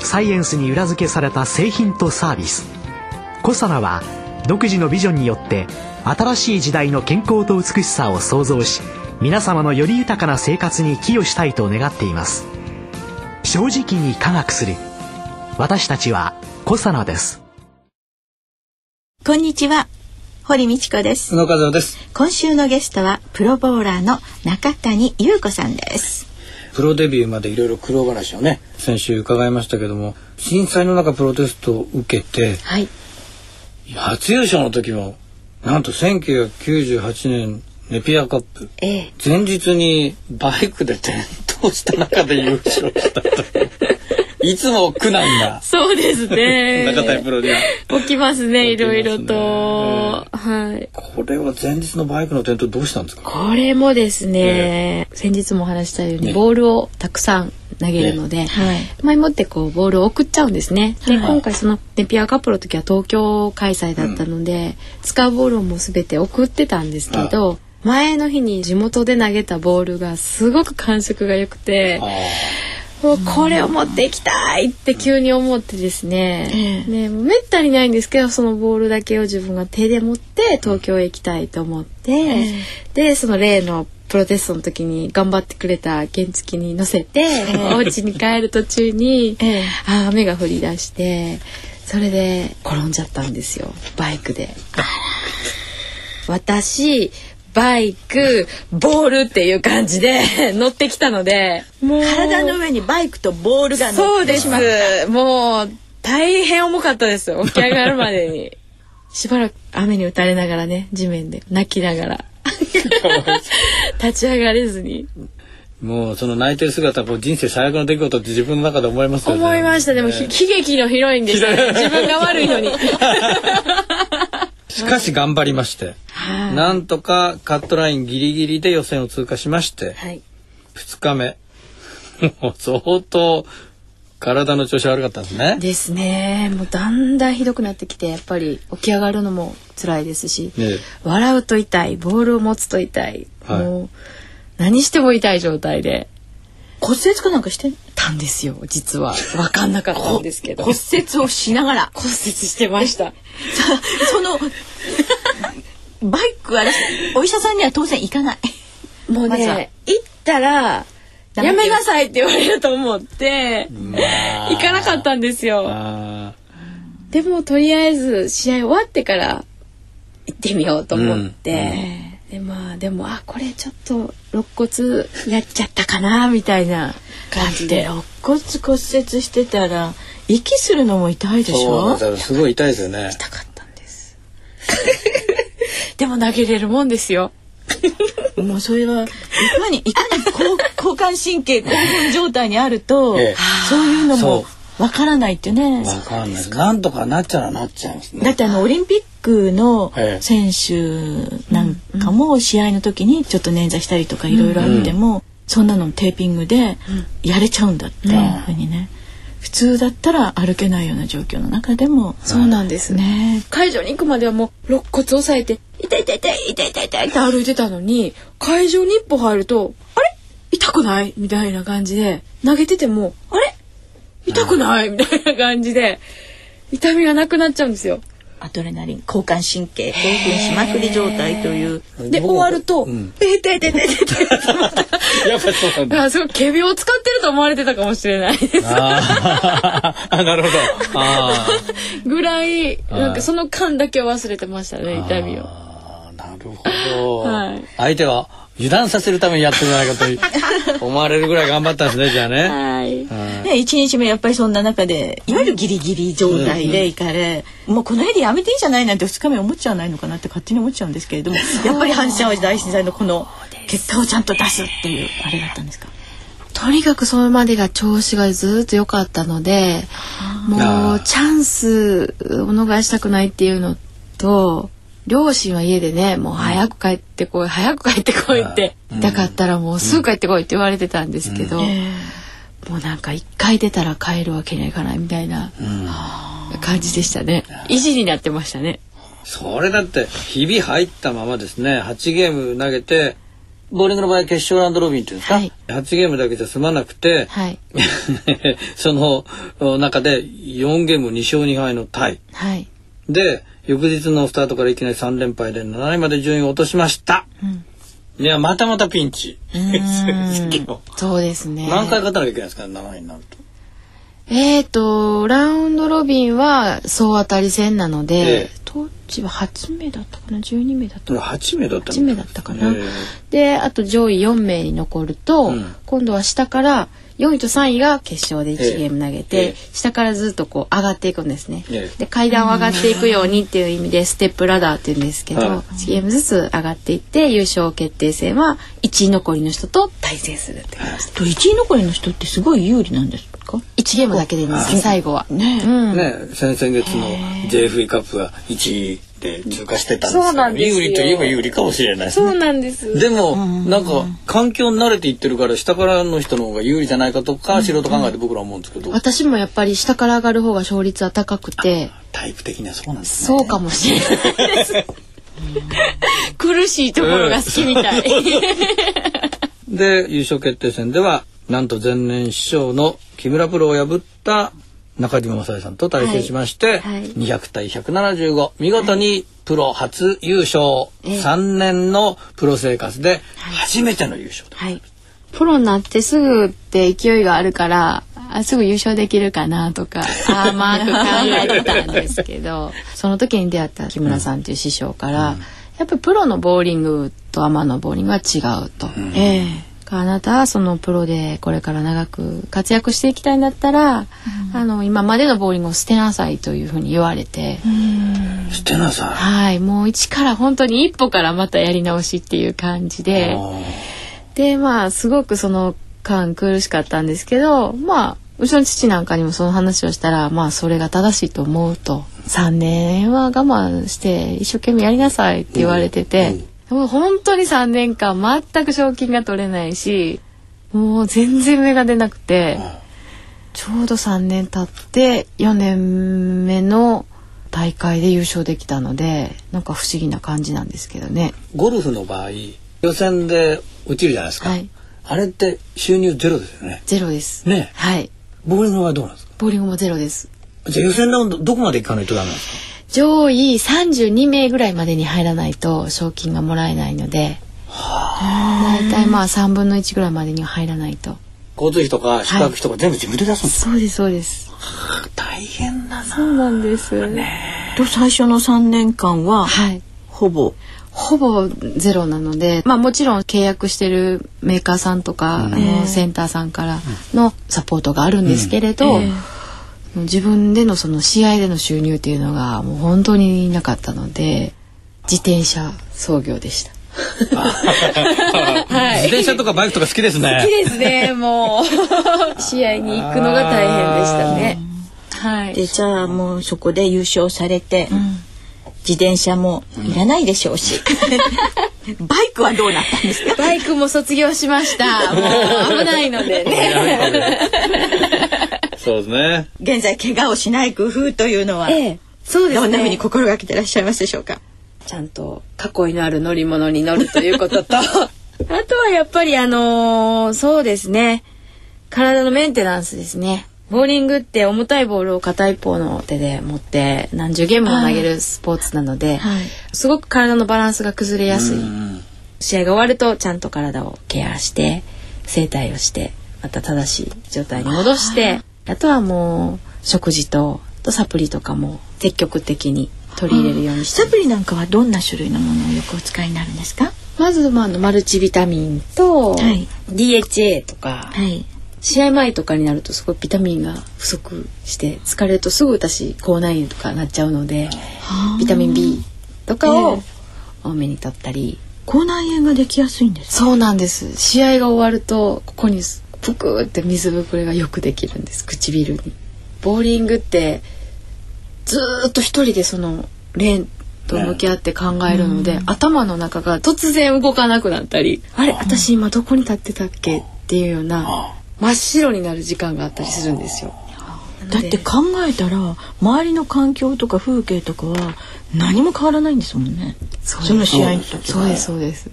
サイエンスに裏付けされた製品とサービス。コサナは独自のビジョンによって新しい時代の健康と美しさを創造し皆様のより豊かな生活に寄与したいと願っています。正直に科学する。私たちはコサナです。こんにちは。堀道子です。宇野和夫です。今週のゲストはプロボウラーの中谷優子さんですプロデビューまでいろいろ苦労話をね先週伺いましたけども震災の中プロテストを受けて、はい、初優勝の時もなんと1998年ネピアカップ、ええ、前日にバイクで転倒した中で優勝したといつも苦難が。そうですね。中谷プロには。起きますね、いろいろと。はい。これは前日のバイクの転倒どうしたんですか？これもですね、先日もお話したように、ボールをたくさん投げるので、前もってこうボールを送っちゃうんですね。で、今回そのネピアカップの時は東京開催だったので、使うボールをもうすべて送ってたんですけど、前の日に地元で投げたボールがすごく感触が良くて、これを持っていきたいって急に思ってですね、えねめったにないんですけどそのボールだけを自分が手で持って東京へ行きたいと思って、えでその例のプロテストの時に頑張ってくれた原付に乗せて、お家に帰る途中に、えあ雨が降り出してそれで転んじゃったんですよバイクで。私バイクボールっていう感じで 乗ってきたので。体の上にバイクとボールが乗ってしまった。もう大変重かったです。起き上がるまでに。しばらく雨に打たれながらね地面で。泣きながら。立ち上がれずに。もうその泣いてる姿こう人生最悪の出来事って自分の中で思いますよね。思いました。でも、悲劇のヒロインでした、ね、自分が悪いのにしかし頑張りまして、はい、なんとかカットラインギリギリで予選を通過しまして、はい、2日目。もう相当体の調子悪かったんですね。ですね。もうだんだんひどくなってきてやっぱり起き上がるのも辛いですし、ね、笑うと痛いボールを持つと痛い、はい、もう何しても痛い状態で骨折かなんかしてたんですよ実は。分かんなかったんですけど。骨折をしながら。骨折してました。そのバイクはお医者さんには当然行かない。もうね、行ったらやめなさいって言われると思って行かなかったんですよ。でもとりあえず試合終わってから行ってみようと思って、うんうん。でまあでもあこれちょっと肋骨やっちゃったかなみたいな。感じで。肋骨骨折してたら息するのも痛いでしょ？そうすごい痛いですよね。痛かったんです でも投げれるもんですよ もうそれはいかにいかに交感神経興奮状態にあると、ええ、そういうのもわからないってね。わかんない。なんとかなっちゃらなっちゃうんですね。だってあのオリンピックの選手なんかも試合の時にちょっと捻挫したりとかいろいろあっても、そんなのテーピングでやれちゃうんだっていうふうにね。普通だったら歩けないような状況の中でも。そうなんです。ね。会場に行くまではもう肋骨押さえて痛い痛い痛い痛い痛い痛いって歩いてたのに会場に一歩入るとあれ？痛くない？みたいな感じで投げててもあれ？痛くない？みたいな感じで痛みがなくなっちゃうんですよ。アドレナリン交感神経興奮しまくり状態という。で終わると「うん、えててててて」やっぱそうなんだ。すごい仮病を使ってると思われてたかもしれない。ですあ なるほど。あぐらいなんかその間だけ忘れてましたね痛みを。なるほど、はい、相手は？油断させるためにやってるんじゃないかと思われるぐらい頑張ったんですねじゃあね。はい。ね一日目やっぱりそんな中でいわゆるギリギリ状態で行かれ、うん、もうこの辺でやめていいじゃないなんて二日目思っちゃわないのかなって勝手に思っちゃうんですけれどもやっぱり阪神・淡路大震災のこの結果をちゃんと出すっていうあれだったんですか？とにかくそれまでが調子がずっと良かったのでもうチャンスを逃したくないっていうのと両親は家でねもう早く帰ってこい早く帰ってこいってだかったらもうすぐ帰ってこいって言われてたんですけど、もうなんか一回出たら帰るわけにはいかないみたいな感じでしたね。意地になってましたね。それだって日々入ったままですね。8ゲーム投げてボーリングの場合決勝ラウンドロビンっていうんですか、はい、8ゲームだけじゃ済まなくて、はい、その中で4ゲーム2勝2敗のタイ、はい、で翌日のスタートからいきなり3連敗で7位まで順位を落としました。うんいや、またまたピンチ。そうですね。何回勝たなきゃいけないですか、7位になると。えっ、ー、と、ラウンドロビンは総当たり戦なので、ええ、当時は8名だったかな、12名だったかな？8名だった8名だったかな。えで、あと上位4名に残ると、うん、今度は下から4位と3位が決勝で1ゲーム投げて、ええ、下からずっとこう上がっていくんですね。え、で階段を上がっていくようにっていう意味でステップラダーって言うんですけど、1ゲームずつ上がっていって優勝決定戦は1位残りの人と対戦するって感じで。1位残りの人ってすごい有利なんですか？1ゲームだけでいいんです最後は。ね,、うん、ね先々月の JFE カップは1位で通過してたんですそうなんです有利といえば有利かもしれない、ね、そうなんです。でもなんか環境に慣れていってるから下からの人の方が有利じゃないかとか、素人考えて僕ら思うんですけど。私もやっぱり下から上がる方が勝率は高くて。タイプ的にはそうなんですね。そうかもしれないです。苦しいところが好きみたい。で優勝決定戦ではなんと前年師匠の木村プロを破った中島正恵さんと対戦しまして、はい。はい、200対175見事にプロ初優勝、はい、3年のプロ生活で初めての優勝、はい、プロになってすぐって勢いがあるからあすぐ優勝できるかなとか あまあ考えてたんですけど。その時に出会った木村さんっていう師匠から、うん、やっぱりプロのボーリングとアマのボーリングは違うと。うん、えーあなたはそのプロでこれから長く活躍していきたいんだったら、うん、あの今までのボーリングを捨てなさいというふうに言われて。捨てなさい。はいもう一から本当に一歩からまたやり直しっていう感じで。でまあすごくその間苦しかったんですけどまあうちの父なんかにもその話をしたらまあそれが正しいと思うと。3年は我慢して一生懸命やりなさいって言われてて。うんうんもう本当に3年間全く賞金が取れないしもう全然芽が出なくて、ちょうど3年経って4年目の大会で優勝できたのでなんか不思議な感じなんですけどね。ゴルフの場合予選で落ちるじゃないですか、はい、あれって収入ゼロですよね。ゼロです。ね。はい。ボーリングはどうなんですか？ボーリングもゼロです。じゃあ予選ラウンドどこまで行かないとダメなんですか？上位32名ぐらいまでに入らないと賞金がもらえないので大体まあ3分の1ぐらいまでには入らないと。交通費とか宿泊費とか全部自分で出すんですか、はい、そうですそうです。大変だそうなんです。ねと最初の3年間は、はい、ほぼ？ほぼゼロなので、まあもちろん契約してるメーカーさんとか、うん、あのセンターさんからのサポートがあるんですけれど、うん。えー自分でのその試合での収入っていうのがもう本当になかったので自転車操業でした。はい、自転車とかバイクとか好きですね。好きですね。もう 試合に行くのが大変でしたね。はい。でじゃあもうそこで優勝されて、うん、自転車もいらないでしょうし。バイクはどうなったんですか？バイクも卒業しました。もう危ないのでね。そうですね。現在怪我をしない工夫というのは、ええ、そうです、ね、どんなふうに心がけていらっしゃいますでしょうか？ちゃんと囲いのある乗り物に乗るということと、あとはやっぱりあのー、そうですね。体のメンテナンスですね。ボーリングって重たいボールを片一方の手で持って何十ゲームも投げるスポーツなので、はい、すごく体のバランスが崩れやすい。試合が終わるとちゃんと体をケアして整体をしてまた正しい状態に戻してあとはもう食事ととサプリとかも積極的に取り入れるようにサプリなんかはどんな種類のものをよくお使いになるんですか？まず、まあ、マルチビタミンと、はい、DHA とか、はい、試合前とかになるとすごいビタミンが不足して疲れるとすぐ私口内炎とかなっちゃうのでビタミン B とかを多めに取ったり、えー、口内炎ができやすいんですそうなんです。試合が終わるとここにぷくって水ぶくれがよくできるんです唇に。ボーリングってずっと一人でそのレーンと向き合って考えるので、ね、頭の中が突然動かなくなったりあれ私今どこに立ってたっけっていうような真っ白になる時間があったりするんですよ。だって考えたら周りの環境とか風景とかは何も変わらないんですもんね。その試合の時そうですそうです。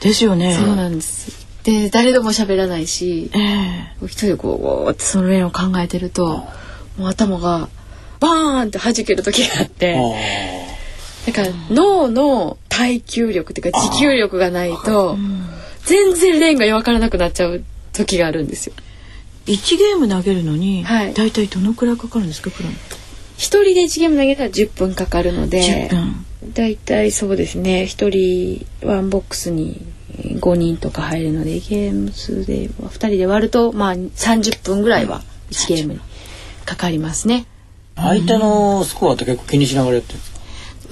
ですよね。そうなんです。で誰とも喋らないし、えー、一人でこうってその面を考えてるともう頭がバーンって弾ける時があって。だから脳の耐久力っていうか持久力がないと全然レーンが分からなくなっちゃう時があるんですよ。1ゲーム投げるのに、はい、だいたいどのくらいかかるんですかプラン？一人で1ゲーム投げたら10分かかるのでだいたいそうですね。1人ワンボックスに5人とか入るのでゲーム数で2人で割るとまあ30分ぐらいは1ゲームにかかりますね。相手のスコアって結構気にしながらやってるんですか？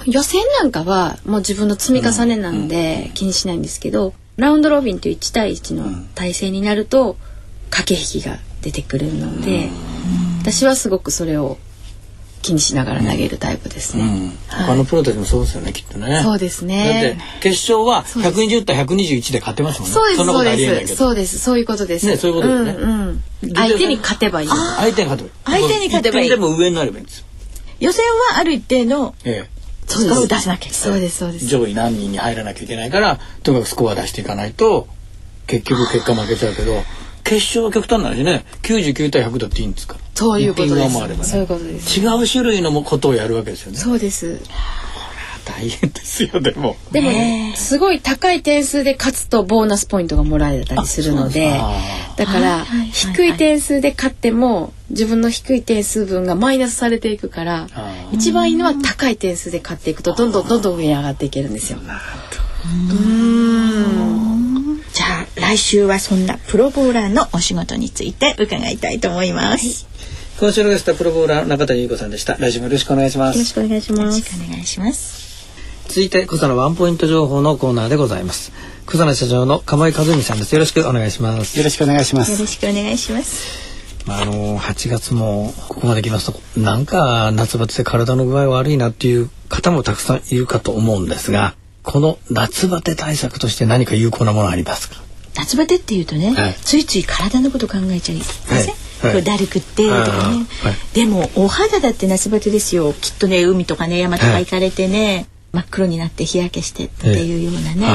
予選なんかはもう自分の積み重ねなんで気にしないんですけど、ラウンドロビンという1対1の体制になると駆け引きが出てくるので、私はすごくそれを気にしながら投げるタイプですね。うんはい、他のプロたちもそうですよね、きっとね。そうですね。だって決勝は120対121で勝てますもんね。そうですそうです。そうです。そういうことです。ね、そういうことですね。うんうん、相手に勝てばいい。相手に勝てばいい。相手に勝てばいい。でも上になればいいんですよ。予選はある一定の、ええ、スコアを出さなきゃそうですそうです上位何人に入らなきゃいけないからとにかくスコア出していかないと結局結果負けちゃうけど決勝は極端な話ね。99対100だっていいんですか？そういうことです、ね、そういうことです。違う種類のことをやるわけですよね。そうです。大変ですよでも。でもすごい高い点数で勝つとボーナスポイントがもらえたりするのでだから低い点数で勝っても自分の低い点数分がマイナスされていくから一番いいのは高い点数で勝っていくとどんどんどんどん上に上がっていけるんですよ。じゃあ来週はそんなプロボーラーのお仕事について伺いたいと思います。今週のゲストプロボーラー中谷優子さんでした。来週もよろしくお願いします。よろしくお願いします。よろしくお願いします。続いて、草のワンポイント情報のコーナーでございます。草野社長の釜井和美さんです。よろしくお願いします。よろしくお願いします。よろしくお願いします。まあ、あの8月もここまで来ますとなんか夏バテで体の具合悪いなっていう方もたくさんいるかと思うんですがこの夏バテ対策として何か有効なものありますか？夏バテっていうとね、はい、ついつい体のこと考えちゃい。ません、はい。はい、だるくってとかね、はい、でもお肌だって夏バテですよ。きっとね海とかね山とか行かれてね、真っ黒になって日焼けしてっていうようなね、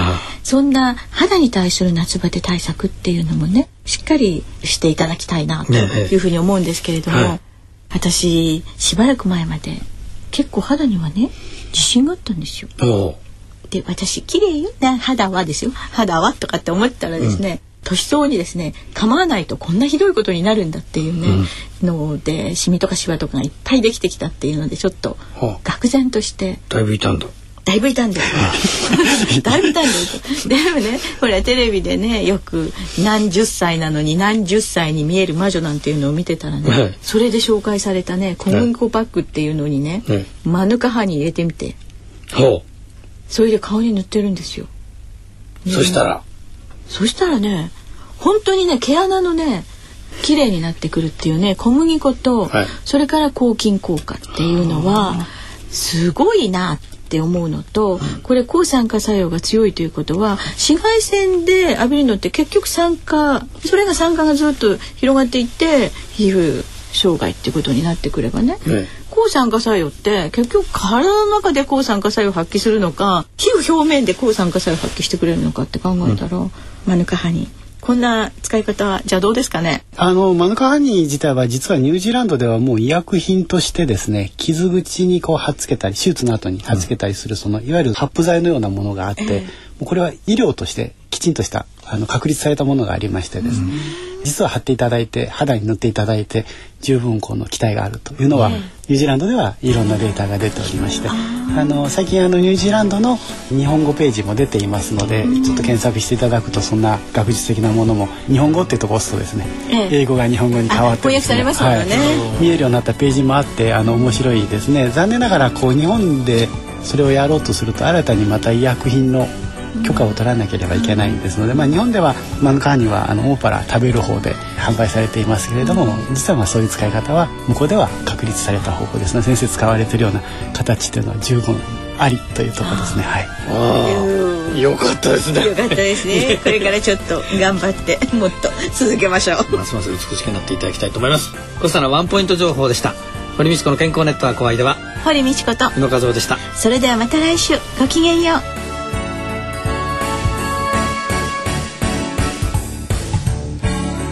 そんな肌に対する夏バテ対策っていうのもねしっかりしていただきたいなというふうに思うんですけれども、はい、私しばらく前まで結構肌にはね自信があったんですよ。で私綺麗よ肌はですよ肌はとかって思ったらですね、うん、年相にですね構わないとこんなひどいことになるんだっていうね、うん、のでシミとかシワとかがいっぱいできてきたっていうのでちょっと愕然として。だいぶいたんだ。だいぶいたんです だいぶいたんですでもねほらテレビでねよく何十歳なのに何十歳に見える魔女なんていうのを見てたらね、はい、それで紹介されたね小麦粉パックっていうのにね、はい、マヌカハに入れてみて、はい、それで顔に塗ってるんですよ。ね、そしたら？そしたらね本当にね毛穴のね綺麗になってくるっていうね小麦粉と、はい、それから抗菌効果っていうのはすごいなっって思うのと、これ抗酸化作用が強いということは紫外線で浴びるのって結局酸化それが酸化がずっと広がっていって皮膚障害っていうことになってくればね、抗酸化作用って結局体の中で抗酸化作用を発揮するのか皮膚表面で抗酸化作用を発揮してくれるのかって考えたら、うん、マヌカハニこんな使い方じゃどうですかね？あのマヌカハニー自体は実はニュージーランドではもう医薬品としてですね傷口にこう貼っつけたり手術の後に貼っつけたりする、そのいわゆる発布剤のようなものがあって、えー、これは医療としてきちんとしたあの確立されたものがありましてですね、実は貼っていただいて肌に塗っていただいて十分この期待があるというのは、ニュージーランドではいろんなデータが出ておりまして、あの最近あのニュージーランドの日本語ページも出ていますので、ちょっと検索していただくとそんな学術的なものも日本語っていうとこ押すとですね、英語が日本語に変わって、ね、はい、見えるようになったページもあってあの面白いですね。残念ながらこう日本でそれをやろうとすると新たにまた医薬品の許可を取らなければいけないんですので、まあ、日本ではマヌカーニはあのオーパラ食べる方で販売されていますけれども実はまあそういう使い方は向こうでは確立された方法ですね先生使われてるような形っていうのは十分ありというところですね。はい。よかったですね。よかったですね。これからちょっと頑張ってもっと続けましょう。ますます美しくなっていただきたいと思います。コスタのワンポイント情報でした。堀道子の健康ネットワークお相手は堀道子と宇野和夫でした。それではまた来週ごきげんよう。